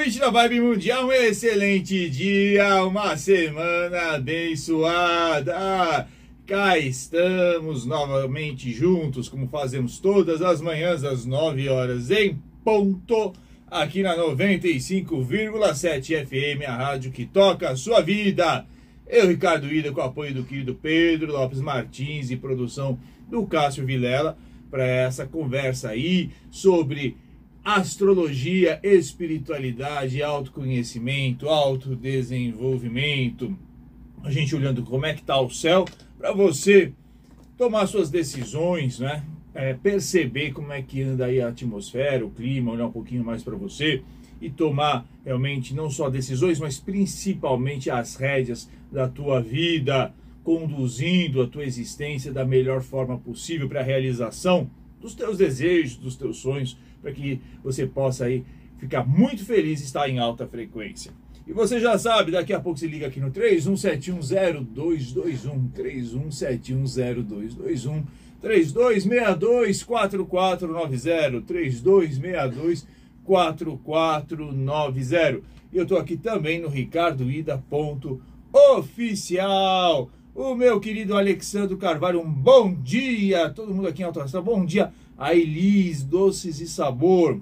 Ouvinte da Vibe Mundial, um excelente dia, uma semana abençoada. Cá estamos novamente juntos, como fazemos todas as manhãs às 9 horas em ponto, aqui na 95,7 FM, a rádio que toca a sua vida. Eu, Ricardo Ida, com o apoio do querido Pedro Lopes Martins e produção do Cássio Vilela, para essa conversa aí sobre astrologia, espiritualidade, autoconhecimento, autodesenvolvimento. A gente olhando como é que está o céu para você tomar suas decisões, né? É, perceber como é que anda aí a atmosfera, o clima, olhar um pouquinho mais para você e tomar realmente não só decisões, mas principalmente as rédeas da tua vida, conduzindo a tua existência da melhor forma possível para a realização dos teus desejos, dos teus sonhos, para que você possa aí ficar muito feliz e estar em alta frequência. E você já sabe, daqui a pouco se liga aqui no 31710221, 31710221, 3262-4490, 3262-4490. E eu estou aqui também no ricardoida.oficial. O meu querido Alexandre Carvalho, um bom dia! Todo mundo aqui em Alta bom dia! A Elis Doces e Sabor,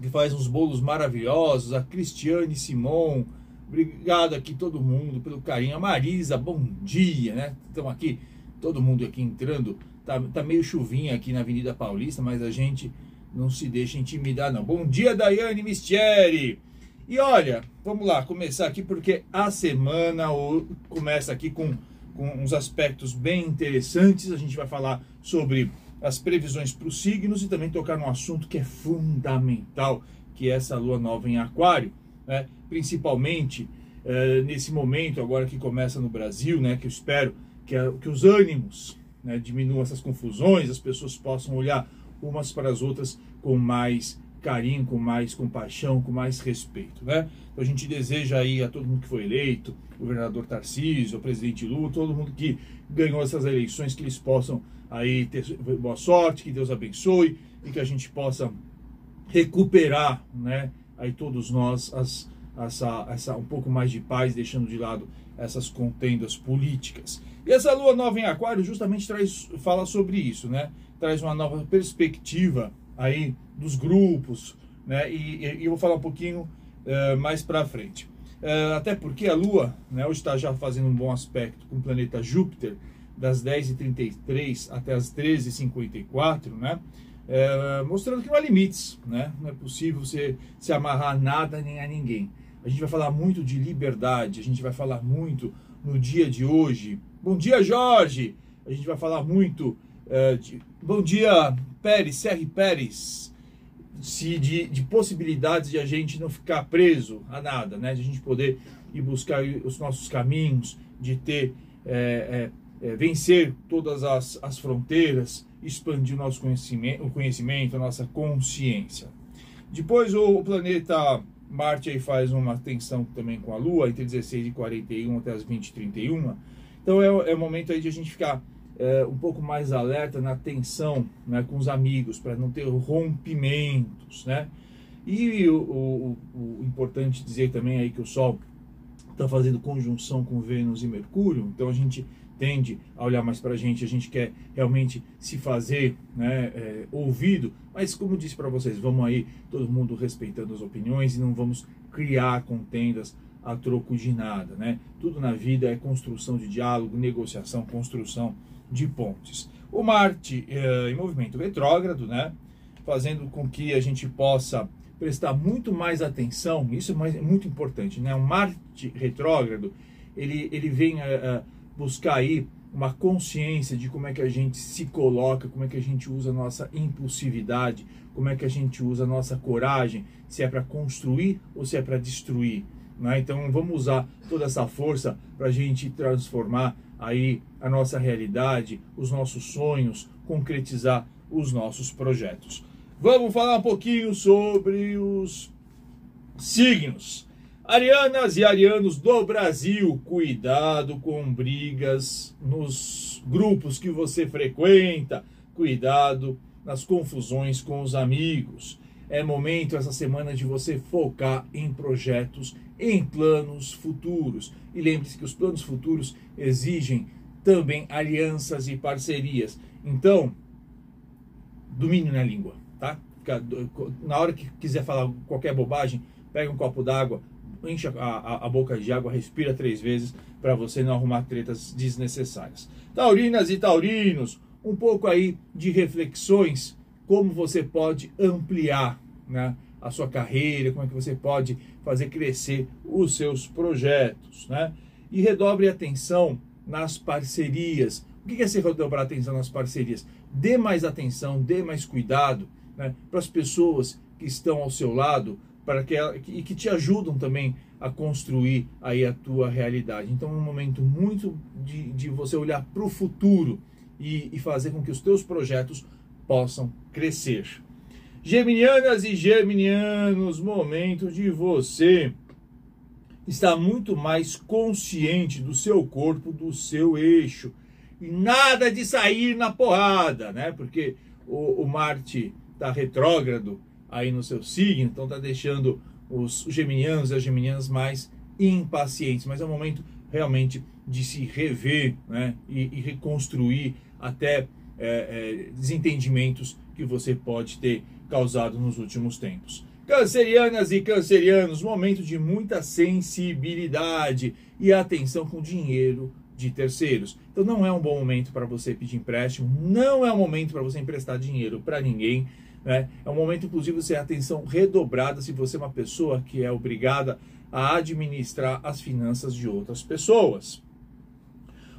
que faz uns bolos maravilhosos, a Cristiane Simon, obrigado aqui todo mundo pelo carinho, a Marisa, bom dia, né? Estamos aqui, todo mundo aqui entrando, tá, tá meio chuvinha aqui na Avenida Paulista, mas a gente não se deixa intimidar não. Bom dia, Daiane Mistieri! E olha, vamos lá, começar aqui porque a semana começa aqui com com uns aspectos bem interessantes. A gente vai falar sobre as previsões para os signos e também tocar num assunto que é fundamental, que é essa lua nova em Aquário, né? principalmente eh, nesse momento agora que começa no Brasil, né? que eu espero que, a, que os ânimos né? diminuam essas confusões, as pessoas possam olhar umas para as outras com mais carinho, com mais compaixão, com mais respeito, né? Então a gente deseja aí a todo mundo que foi eleito, o governador Tarcísio, o presidente Lula, todo mundo que ganhou essas eleições, que eles possam aí ter boa sorte, que Deus abençoe e que a gente possa recuperar, né? Aí todos nós as, essa, essa um pouco mais de paz, deixando de lado essas contendas políticas. E essa lua nova em Aquário justamente traz, fala sobre isso, né? Traz uma nova perspectiva aí dos grupos, né? E, e eu vou falar um pouquinho uh, mais para frente. Uh, até porque a Lua, né, hoje está já fazendo um bom aspecto com o planeta Júpiter, das 10h33 até as 13h54, né? Uh, mostrando que não há limites, né? Não é possível você se amarrar a nada nem a ninguém. A gente vai falar muito de liberdade, a gente vai falar muito no dia de hoje. Bom dia, Jorge! A gente vai falar muito é, de, bom dia, Pérez, Serri Pérez. Se de, de, possibilidades de a gente não ficar preso a nada, né? De a gente poder ir buscar os nossos caminhos, de ter, é, é, vencer todas as, as fronteiras, expandir o nosso conhecimento, o conhecimento, a nossa consciência. Depois o, planeta Marte aí faz uma tensão também com a Lua, entre 16 e 41 até as 20 e 31. Então é, é o momento aí de a gente ficar é, um pouco mais alerta na tensão né, com os amigos, para não ter rompimentos, né? E o, o, o, importante dizer também aí que o Sol está fazendo conjunção com Vênus e Mercúrio, então a gente tende a olhar mais para a gente, a gente quer realmente se fazer né, é, ouvido, mas como disse para vocês, vamos aí todo mundo respeitando as opiniões e não vamos criar contendas a troco de nada, né? Tudo na vida é construção de diálogo, negociação, construção de pontes. O Marte é, em movimento retrógrado, né? Fazendo com que a gente possa prestar muito mais atenção, isso é mais, muito importante, né? O Marte retrógrado, ele, ele vem é, buscar aí uma consciência de como é que a gente se coloca, como é que a gente usa a nossa impulsividade, como é que a gente usa a nossa coragem, se é para construir ou se é para destruir. Né? Então vamos usar toda essa força para a gente transformar aí a nossa realidade, os nossos sonhos, concretizar os nossos projetos. Vamos falar um pouquinho sobre os signos. Arianas e arianos do Brasil, cuidado com brigas nos grupos que você frequenta, cuidado nas confusões com os amigos. é momento essa semana de você focar em projetos, em planos futuros. E lembre-se que os planos futuros exigem também alianças e parcerias. Então, domínio na língua, tá? Na hora que quiser falar qualquer bobagem, pega um copo d'água, enche a, a, a, boca de água, respira três vezes para você não arrumar tretas desnecessárias. Taurinas e taurinos, um pouco aí de reflexões, como você pode ampliar né, a sua carreira, como é que você pode fazer crescer os seus projetos, né? E redobre atenção nas parcerias. O que é ser redobrar atenção nas parcerias? Dê mais atenção, dê mais cuidado né, para as pessoas que estão ao seu lado para que e que te ajudam também a construir aí a tua realidade. Então é um momento muito de, de você olhar para o futuro e, e fazer com que os teus projetos possam crescer. Geminianas e geminianos, momento de você estar muito mais consciente do seu corpo, do seu eixo. E nada de sair na porrada, né? Porque o, o Marte está retrógrado aí no seu signo, então está deixando os geminianos e as geminianas mais impacientes. Mas é um momento realmente de se rever né? e, e reconstruir até é, é, desentendimentos que você pode ter causado nos últimos tempos. Cancerianas e cancerianos, momento de muita sensibilidade e atenção com dinheiro de terceiros. Então não é um bom momento para você pedir empréstimo, não é um momento para você emprestar dinheiro para ninguém. Né? É um momento, inclusive, de atenção redobrada se você é uma pessoa que é obrigada a administrar as finanças de outras pessoas.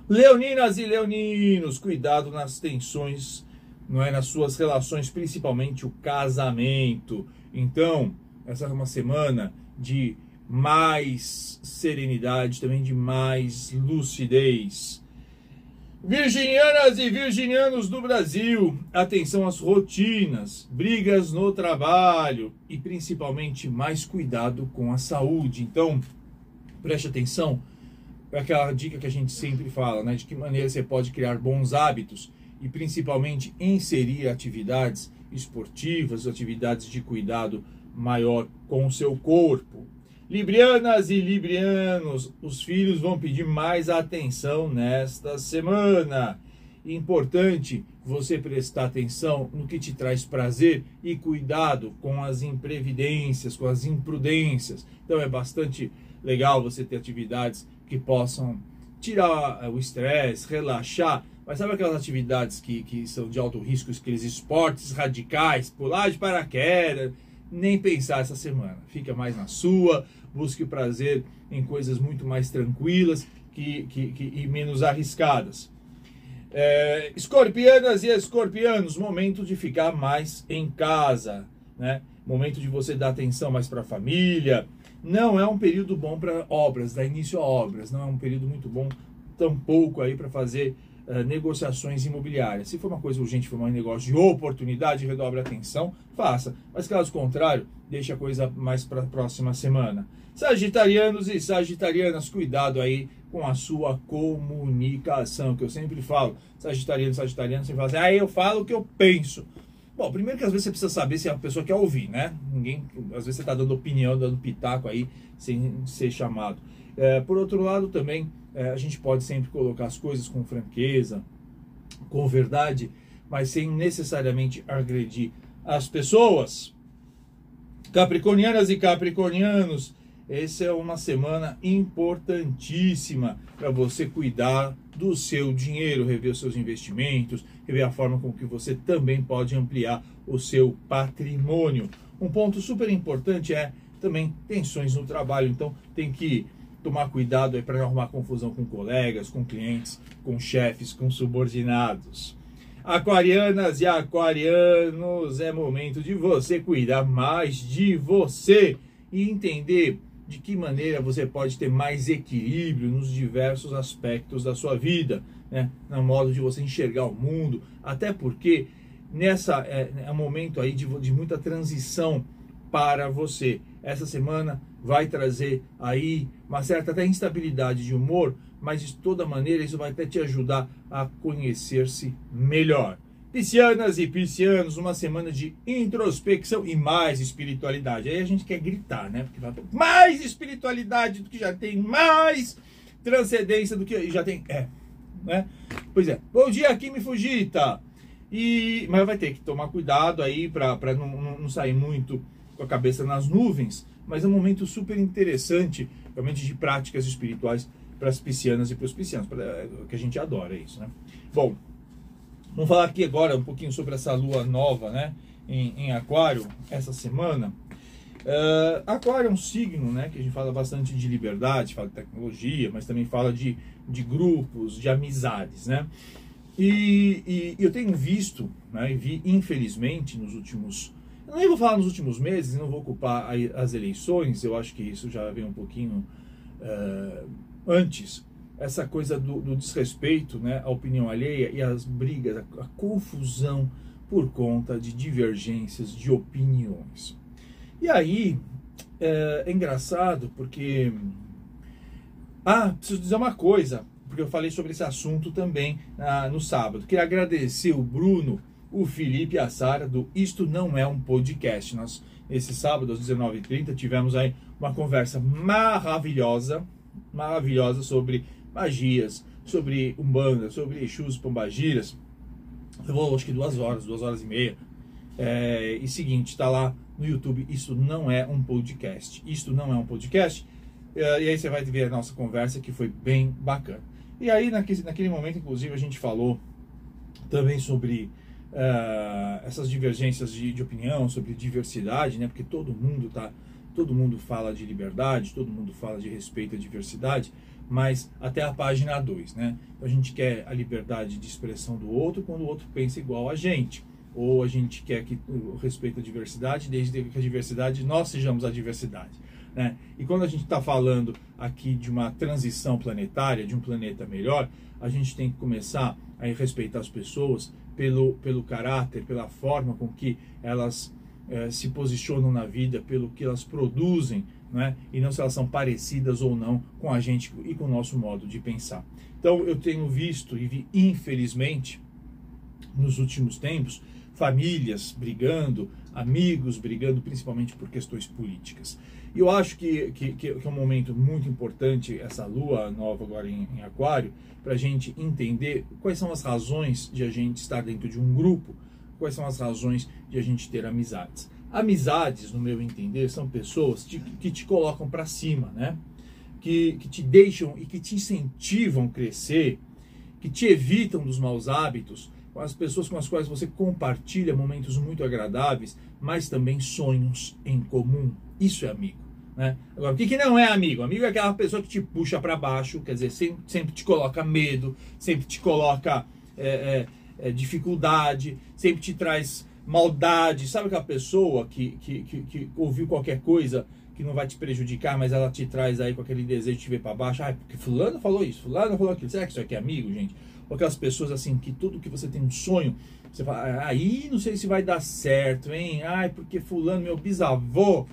Leoninas e leoninos, cuidado nas tensões, não é nas suas relações, principalmente o casamento. Então, essa é uma semana de mais serenidade, também de mais lucidez. Virginianas e virginianos do Brasil, atenção às rotinas, brigas no trabalho e principalmente mais cuidado com a saúde. Então, preste atenção é aquela dica que a gente sempre fala, né? De que maneira você pode criar bons hábitos e principalmente inserir atividades esportivas, atividades de cuidado maior com o seu corpo. Librianas e librianos, os filhos vão pedir mais atenção nesta semana. Importante você prestar atenção no que te traz prazer e cuidado com as imprevidências, com as imprudências. Então é bastante legal você ter atividades que possam tirar eh, o estresse, relaxar. Mas sabe aquelas atividades que, que são de alto risco, aqueles esportes radicais, pular de paraquedas? Nem pensar essa semana. Fica mais na sua, busque o prazer em coisas muito mais tranquilas que, que, que e menos arriscadas. É, escorpianas e escorpianos, momento de ficar mais em casa, né? Momento de você dar atenção mais para a família, não é um período bom para obras, dar início a obras, não é um período muito bom tampouco aí para fazer uh, negociações imobiliárias. Se for uma coisa urgente, for um negócio de oportunidade, redobre a atenção, faça. Mas caso contrário, deixe a coisa mais para a próxima semana. Sagitarianos e sagitarianas, cuidado aí com a sua comunicação, que eu sempre falo. Sagitariano, sagitariano, você fala assim, ah, eu falo o que eu penso. Bom, primeiro que às vezes você precisa saber se a pessoa quer ouvir, né? Ninguém, às vezes você está dando opinião, dando pitaco aí, sem ser chamado. É, por outro lado, também é, a gente pode sempre colocar as coisas com franqueza, com verdade, mas sem necessariamente agredir as pessoas. Capricornianas e capricornianos, essa é uma semana importantíssima para você cuidar do seu dinheiro, rever os seus investimentos, rever a forma com que você também pode ampliar o seu patrimônio. Um ponto super importante é também tensões no trabalho, então tem que tomar cuidado para não arrumar confusão com colegas, com clientes, com chefes, com subordinados. Aquarianas e aquarianos, é momento de você cuidar mais de você e entender de que maneira você pode ter mais equilíbrio nos diversos aspectos da sua vida, né? no modo de você enxergar o mundo, até porque nessa é, é um momento aí de, de muita transição para você. Essa semana vai trazer aí uma certa até instabilidade de humor, mas de toda maneira isso vai até te ajudar a conhecer-se melhor. Piscianas e piscianos, uma semana de introspecção e mais espiritualidade. Aí a gente quer gritar, né? Porque mais espiritualidade do que já tem, mais transcendência do que já tem. É, né? Pois é. Bom dia, Kimi Fujita. E, mas vai ter que tomar cuidado aí para não, não, não sair muito com a cabeça nas nuvens. Mas é um momento super interessante, realmente, de práticas espirituais para as piscianas e para os piscianos, pra, que a gente adora isso, né? Bom, Vamos falar aqui agora um pouquinho sobre essa lua nova, né? Em, em Aquário, essa semana. Uh, aquário é um signo, né? Que a gente fala bastante de liberdade, fala de tecnologia, mas também fala de, de grupos, de amizades, né? E, e eu tenho visto, né? E vi, infelizmente, nos últimos. Eu nem vou falar nos últimos meses, não vou ocupar as eleições, eu acho que isso já vem um pouquinho uh, antes essa coisa do, do, desrespeito né, à opinião alheia e as brigas, a, a, confusão por conta de divergências de opiniões. E aí é, é engraçado porque. Ah, preciso dizer uma coisa, porque eu falei sobre esse assunto também ah, no sábado. Queria agradecer o Bruno, o Felipe a Sara do Isto Não É um Podcast. Nós, esse sábado, às 19h30, tivemos aí uma conversa maravilhosa maravilhosa sobre magias, sobre Umbanda, sobre Exus, Pombagiras. Levou acho que duas horas, duas horas e meia. É, e seguinte, está lá no YouTube, isso não é um podcast. Isto não é um podcast. É, e aí você vai ver a nossa conversa que foi bem bacana. E aí naquele, naquele momento, inclusive, a gente falou também sobre uh, essas divergências de, de, opinião, sobre diversidade, né? Porque todo mundo tá, todo mundo fala de liberdade, todo mundo fala de respeito à diversidade mas até a página 2, né? Então a gente quer a liberdade de expressão do outro quando o outro pensa igual a gente. Ou a gente quer que o respeito à diversidade, desde que a diversidade, nós sejamos a diversidade. Né? E quando a gente está falando aqui de uma transição planetária, de um planeta melhor, a gente tem que começar a respeitar as pessoas pelo, pelo caráter, pela forma com que elas eh, se posicionam na vida, pelo que elas produzem né? e não se elas são parecidas ou não com a gente e com o nosso modo de pensar. Então eu tenho visto e vi, infelizmente, nos últimos tempos, famílias brigando, amigos brigando, principalmente por questões políticas. E eu acho que, que, que é um momento muito importante, essa lua nova agora em, em Aquário, para a gente entender quais são as razões de a gente estar dentro de um grupo, quais são as razões de a gente ter amizades. Amizades, no meu entender, são pessoas que, que te colocam para cima, né? Que, que te deixam e que te incentivam a crescer, que te evitam dos maus hábitos, com as pessoas com as quais você compartilha momentos muito agradáveis, mas também sonhos em comum. Isso é amigo. Né? Agora, o que, que não é amigo? Amigo é aquela pessoa que te puxa para baixo, quer dizer, sempre, sempre, te coloca medo, sempre te coloca é, é, é, dificuldade, sempre te traz maldade, sabe aquela pessoa que, que, que, que, ouviu qualquer coisa que não vai te prejudicar, mas ela te traz aí com aquele desejo de te ver para baixo, ah, porque fulano falou isso, fulano falou aquilo, será que isso aqui é amigo, gente? Ou aquelas pessoas assim, que tudo que você tem um sonho, você fala, ah, aí não sei se vai dar certo, hein? Ai, porque fulano, meu bisavô,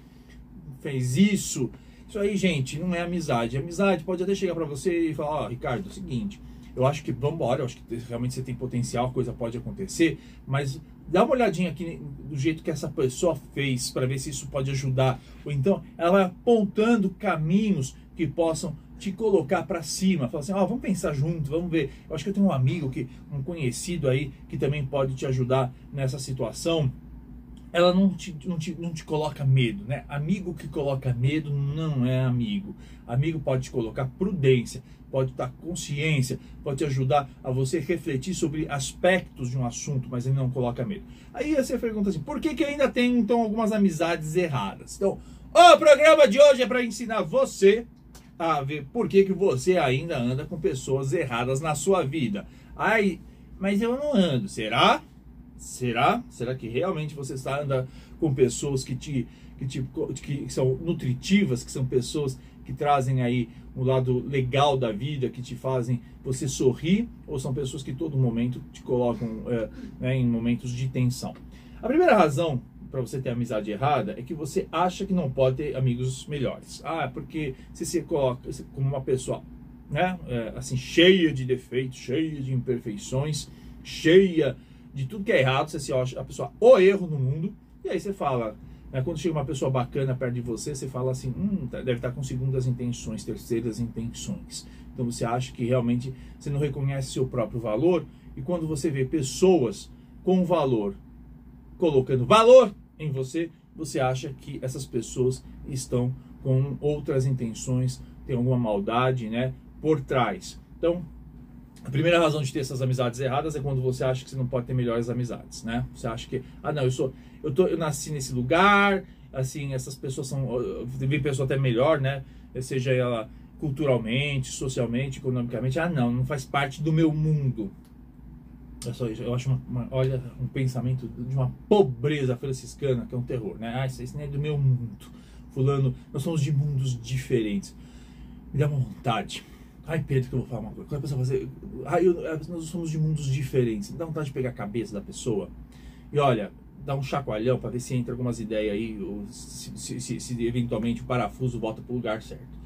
fez isso. Isso aí, gente, não é amizade. Amizade pode até chegar para você e falar, ó, oh, Ricardo, é o seguinte, eu acho que vamos embora, eu acho que realmente você tem potencial, coisa pode acontecer, mas dá uma olhadinha aqui do jeito que essa pessoa fez para ver se isso pode ajudar. Ou então ela vai apontando caminhos que possam te colocar para cima, falar assim, ó, oh, vamos pensar junto, vamos ver. Eu acho que eu tenho um amigo que um conhecido aí que também pode te ajudar nessa situação ela não te, não, te, não te coloca medo, né? Amigo que coloca medo não é amigo. Amigo pode te colocar prudência, pode estar consciência, pode te ajudar a você refletir sobre aspectos de um assunto, mas ele não coloca medo. Aí você pergunta assim, por que, que ainda tem então algumas amizades erradas? Então, o programa de hoje é para ensinar você a ver por que, que você ainda anda com pessoas erradas na sua vida. Ai, mas eu não ando, será? Será? Será que realmente você está andando com pessoas que te que, te, que são nutritivas, que são pessoas que trazem aí um lado legal da vida, que te fazem você sorrir, ou são pessoas que todo momento te colocam é, né, em momentos de tensão? A primeira razão para você ter amizade errada é que você acha que não pode ter amigos melhores. Ah, porque se você coloca como uma pessoa, né, é, assim cheia de defeitos, cheia de imperfeições, cheia de tudo que é errado, você se acha a pessoa o erro no mundo, e aí você fala, né, quando chega uma pessoa bacana perto de você, você fala assim, hum, tá, deve estar com segundas intenções, terceiras intenções. Então você acha que realmente você não reconhece seu próprio valor, e quando você vê pessoas com valor colocando valor em você, você acha que essas pessoas estão com outras intenções, tem alguma maldade, né, por trás. Então, a primeira razão de ter essas amizades erradas é quando você acha que você não pode ter melhores amizades, né? Você acha que, ah, não, eu sou, eu tô, eu nasci nesse lugar, assim, essas pessoas são, vem pessoa até melhor, né? Seja ela culturalmente, socialmente, economicamente, ah, não, não faz parte do meu mundo. É só isso. Eu acho uma, uma, olha, um pensamento de uma pobreza franciscana que é um terror, né? Ah, isso, isso não é do meu mundo. Fulano, nós somos de mundos diferentes. Me dá uma vontade. Ai, Pedro, que eu vou falar uma coisa. Quando a pessoa fazer. Ai, eu, nós somos de mundos diferentes. Me dá vontade de pegar a cabeça da pessoa e olha, dá um chacoalhão para ver se entra algumas ideias aí, ou se, se, se, se eventualmente o parafuso volta para o lugar certo.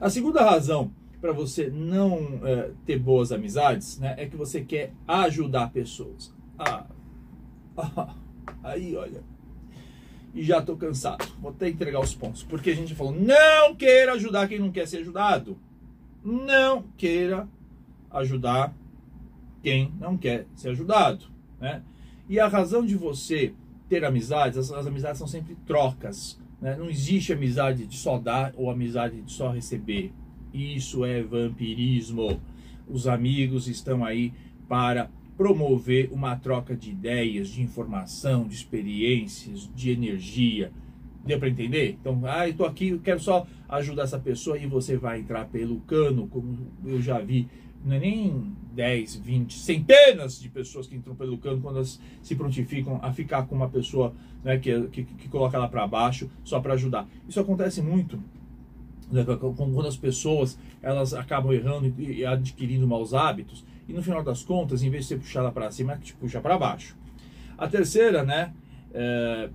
A segunda razão para você não é, ter boas amizades, né, é que você quer ajudar pessoas. Ah, ah, aí, olha. E já tô cansado. Vou até entregar os pontos. Porque a gente falou: não queira ajudar quem não quer ser ajudado. Não queira ajudar quem não quer ser ajudado. Né? E a razão de você ter amizades, as, as amizades são sempre trocas. Né? Não existe amizade de só dar ou amizade de só receber. Isso é vampirismo. Os amigos estão aí para promover uma troca de ideias, de informação, de experiências, de energia. Deu para entender? Então, ah, tô aqui, eu quero só ajudar essa pessoa e você vai entrar pelo cano, como eu já vi. Não é nem 10, 20, centenas de pessoas que entram pelo cano quando elas se prontificam a ficar com uma pessoa né, que, que, que coloca ela para baixo só para ajudar. Isso acontece muito quando as pessoas elas acabam errando e adquirindo maus hábitos e no final das contas, em vez de puxar ela para cima, te puxa para baixo. A terceira, né, é,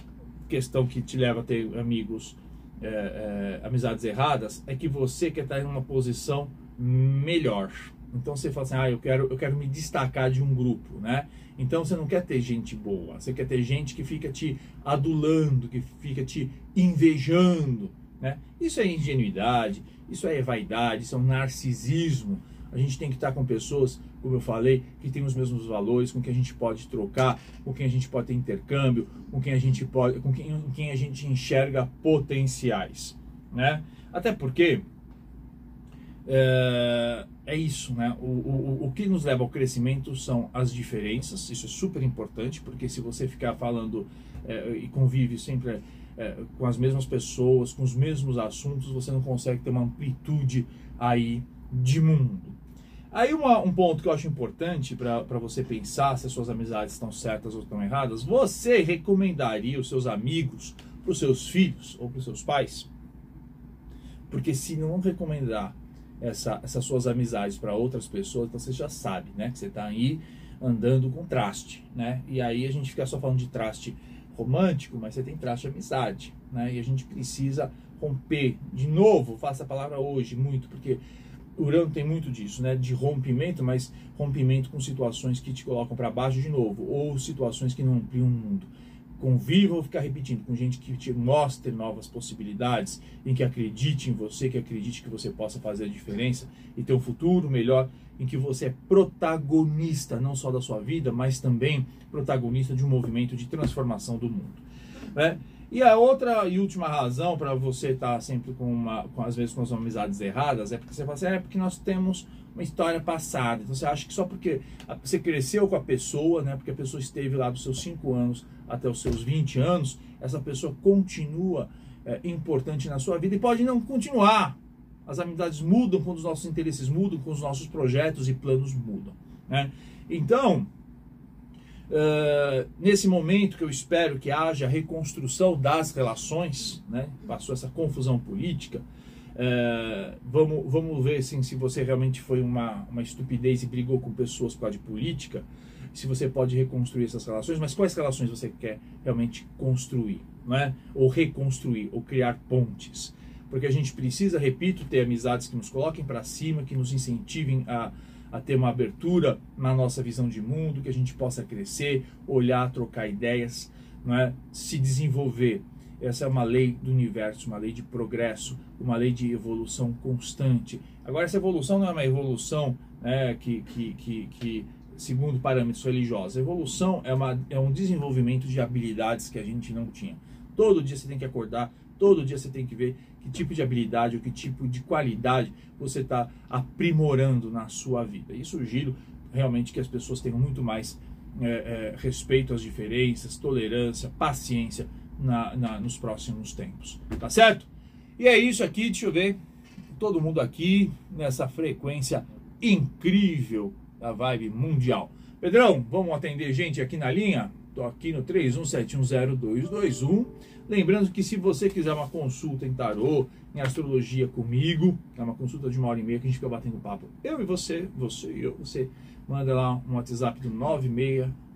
questão que te leva a ter amigos, é, é, amizades erradas, é que você quer estar em uma posição melhor. Então você fala assim, ah, eu quero, eu quero me destacar de um grupo, né? Então você não quer ter gente boa, você quer ter gente que fica te adulando, que fica te invejando, né? Isso é ingenuidade, isso é vaidade, isso é um narcisismo. A gente tem que estar com pessoas, como eu falei, que têm os mesmos valores, com quem a gente pode trocar, com quem a gente pode ter intercâmbio, com quem a gente pode, com quem, com quem a gente enxerga potenciais, né? Até porque é, é isso, né? O, o, o que nos leva ao crescimento são as diferenças. Isso é super importante, porque se você ficar falando é, e convive sempre é, com as mesmas pessoas, com os mesmos assuntos, você não consegue ter uma amplitude aí de mundo. Aí uma, um ponto que eu acho importante para você pensar se as suas amizades estão certas ou estão erradas, você recomendaria os seus amigos para os seus filhos ou para os seus pais? Porque se não recomendar essa, essas suas amizades para outras pessoas, então você já sabe, né? Que você está aí andando com traste, né? E aí a gente fica só falando de traste romântico, mas você tem traço de amizade, né? E a gente precisa romper. De novo, faça a palavra hoje muito, porque Urano tem muito disso, né? De rompimento, mas rompimento com situações que te colocam para baixo de novo, ou situações que não ampliam o mundo. Conviva, vou ficar repetindo, com gente que te mostre novas possibilidades, em que acredite em você, que acredite que você possa fazer a diferença e ter um futuro melhor, em que você é protagonista não só da sua vida, mas também protagonista de um movimento de transformação do mundo. Né? E a outra e última razão para você estar tá sempre com uma, com, às vezes com as amizades erradas, é porque você fala assim, é porque nós temos uma história passada. Então você acha que só porque você cresceu com a pessoa, né, porque a pessoa esteve lá dos seus 5 anos até os seus 20 anos, essa pessoa continua é, importante na sua vida e pode não continuar. As amizades mudam quando os nossos interesses mudam, quando os nossos projetos e planos mudam. Né? Então, uh, nesse momento que eu espero que haja reconstrução das relações, né? passou essa confusão política, uh, vamos, vamos ver assim, se você realmente foi uma, uma estupidez e brigou com pessoas por causa de política, se você pode reconstruir essas relações, mas quais relações você quer realmente construir, não é? ou reconstruir, ou criar pontes porque a gente precisa, repito, ter amizades que nos coloquem para cima, que nos incentivem a, a ter uma abertura na nossa visão de mundo, que a gente possa crescer, olhar, trocar ideias, não é? se desenvolver. Essa é uma lei do universo, uma lei de progresso, uma lei de evolução constante. Agora, essa evolução não é uma evolução né, que, que, que, que, segundo parâmetros religiosos. A evolução é, uma, é um desenvolvimento de habilidades que a gente não tinha. Todo dia você tem que acordar, todo dia você tem que ver que tipo de habilidade ou que tipo de qualidade você está aprimorando na sua vida. E sugiro realmente que as pessoas tenham muito mais é, é, respeito às diferenças, tolerância, paciência na, na, nos próximos tempos. Tá certo? E é isso aqui, deixa eu ver. Todo mundo aqui nessa frequência incrível da vibe mundial. Pedrão, vamos atender gente aqui na linha? Tô aqui no 31710221. Lembrando que se você quiser uma consulta em tarô, em astrologia comigo, é uma consulta de uma hora e meia que a gente fica batendo papo. Eu e você, você e eu, você manda lá um WhatsApp do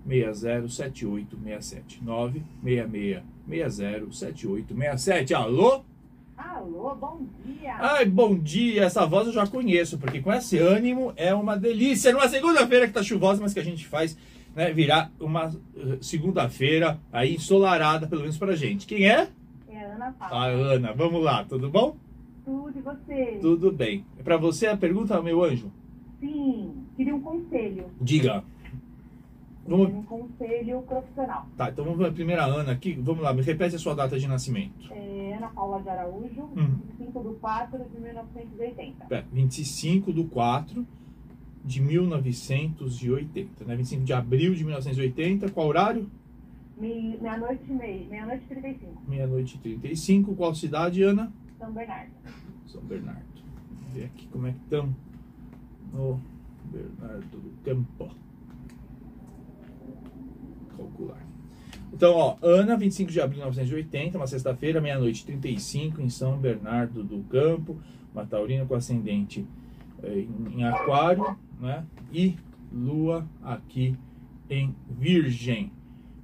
96607867. 966607867. Alô? Alô, bom dia. Ai, bom dia. Essa voz eu já conheço, porque com esse ânimo é uma delícia. Numa segunda-feira que tá chuvosa, mas que a gente faz né, virar uma eh, segunda-feira aí ensolarada, pelo menos pra gente. Quem é? É a Ana Paula. A Ana. Vamos lá, tudo bom? Tudo e você? Tudo bem. É pra você a pergunta, meu anjo? Sim, queria um conselho. Diga. Vamos... Um conselho profissional. Tá, então vamos ver a primeira Ana aqui. Vamos lá, me repete a sua data de nascimento. É Ana Paula de Araújo, Hum. 5 de 4 de 1980. É, 25 do 4 de 1980, né? 25 de abril de 1980. Qual horário? Me- Meia-noite e meia, meia-noite e 35, Meia-noite e 35. Qual cidade, Ana? São Bernardo. São Bernardo. Vamos ver aqui como é que estão no Bernardo do Campo. Calcular. Então, ó, Ana, 25 de abril de 1980, uma sexta-feira, meia-noite e 35, em São Bernardo do Campo, uma taurina com ascendente eh, em, Aquário, né? E Lua aqui em Virgem.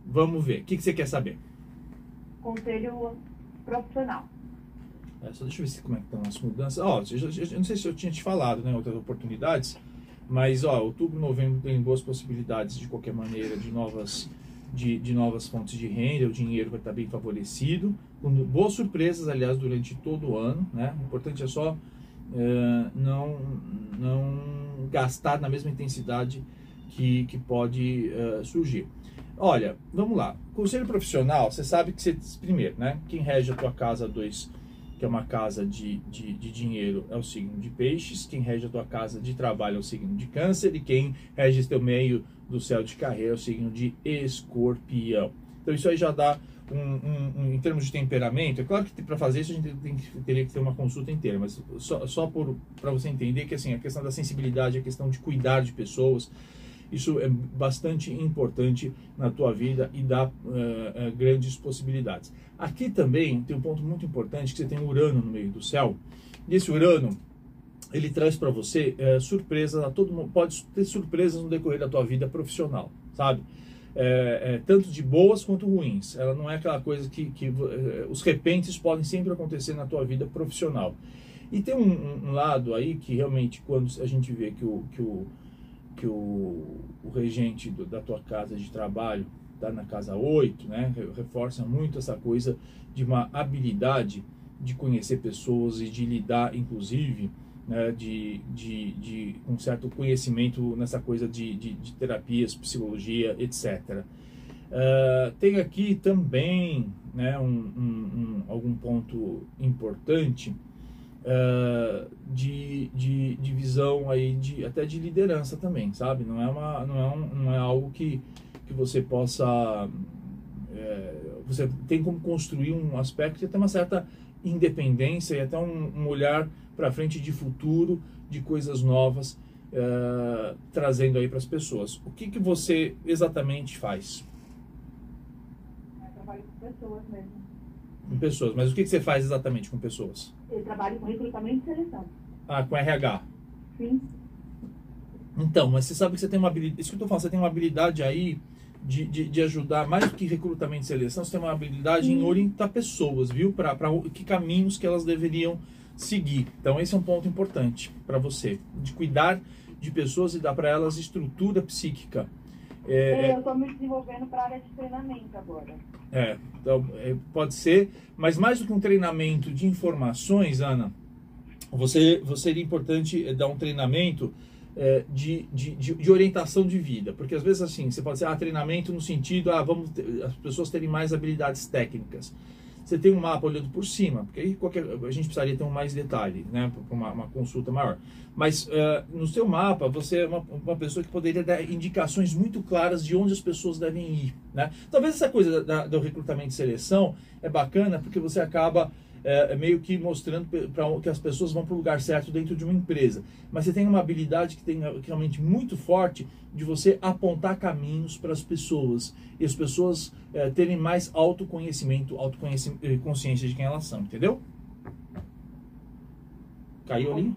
Vamos ver, o que, que você quer saber? Conselho profissional. É, só deixa eu ver se, como é que estão as mudanças. Ó, eu, eu não sei se eu tinha te falado, né, outras oportunidades, mas ó, outubro, novembro tem boas possibilidades de qualquer maneira de novas de, de novas fontes de renda, o dinheiro vai estar bem favorecido, com boas surpresas, aliás, durante todo o ano, né? O importante é só é, não não gastar na mesma intensidade que, que pode é, surgir. Olha, vamos lá. Conselho profissional, você sabe que você, primeiro, né? Quem rege a tua casa 2 que é uma casa de, de, de dinheiro, é o signo de peixes. Quem rege a tua casa de trabalho é o signo de câncer. E quem rege o teu meio do céu de carreira é o signo de escorpião. Então isso aí já dá um, um- um- em termos de temperamento. É claro que para fazer isso a gente tem teria que ter uma consulta inteira, mas só, só para você entender que assim a questão da sensibilidade, a questão de cuidar de pessoas, isso é bastante importante na tua vida e dá eh, eh, grandes possibilidades. Aqui também tem um ponto muito importante que você tem Urano no meio do céu. E esse Urano ele traz para você eh, surpresas a todo mundo. Pode ter surpresas no decorrer da tua vida profissional, sabe? É, é, tanto de boas quanto ruins. Ela não é aquela coisa que, que os repentes podem sempre acontecer na tua vida profissional. E tem um, um- um lado aí que realmente quando a gente vê que o, que o, que o, o regente do- da tua casa de trabalho está na casa 8, né? re- Reforça muito essa coisa de uma habilidade de conhecer pessoas e de lidar, inclusive, né, de, de, de um certo conhecimento nessa coisa de, de, de terapias, psicologia, etc. Ah, tem aqui também né, um, um- um- algum ponto importante ah, de, de, de visão aí de até de liderança também, sabe? Não é uma não é, um, não é algo que, que você possa é, você tem como construir um aspecto de até uma certa independência e até um, um olhar para frente de futuro, de coisas novas, eh, trazendo aí para as pessoas. O que, que você exatamente faz Eu trabalho com pessoas mesmo. Com pessoas? Mas o que, que você faz exatamente com pessoas? Eu trabalho com recrutamento e seleção. Ah, com RH. Sim. Então, mas você sabe que você tem uma habilidade, isso que eu tô falando, você tem uma habilidade aí de, de, de ajudar, mais do que recrutamento e seleção, você tem uma habilidade em Sim. orientar pessoas, viu? Para que caminhos que elas deveriam seguir. Então, esse é um ponto importante para você, de cuidar de pessoas e dá para elas estrutura psíquica. É, eu estou me desenvolvendo para a área de treinamento agora. É, então, é, pode ser, mas mais do que um treinamento de informações, Ana, você, você seria importante é, dar um treinamento é, de, de, de, de, orientação de vida, porque às vezes assim, você pode ser ah, treinamento no sentido, ah, vamos ter, as pessoas terem mais habilidades técnicas. Você tem um mapa olhando por cima, porque aí qualquer, a gente precisaria ter um mais detalhe, né, para uma, uma, consulta maior. Mas uh, no seu mapa, você é uma, uma, pessoa que poderia dar indicações muito claras de onde as pessoas devem ir, né? Talvez essa coisa da, do recrutamento e seleção é bacana, porque você acaba é, é, meio que mostrando para que as pessoas vão para o lugar certo dentro de uma empresa. Mas você tem uma habilidade que tem realmente muito forte de você apontar caminhos para as pessoas e as pessoas é, terem mais autoconhecimento, autoconsciência de quem elas são, entendeu? Caiu ali?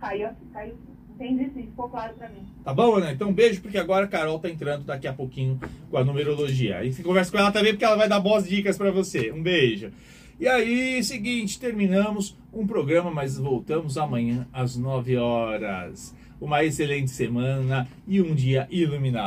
Caiu, caiu. Entendi sim, ficou claro para mim. Tá bom, Ana? Então, beijo, porque agora a Carol tá entrando daqui a pouquinho com a numerologia. E conversa com ela também, porque ela vai dar boas dicas para você. Um beijo. E aí, seguinte, terminamos um programa, mas voltamos amanhã às 9 horas. Uma excelente semana e um dia iluminado.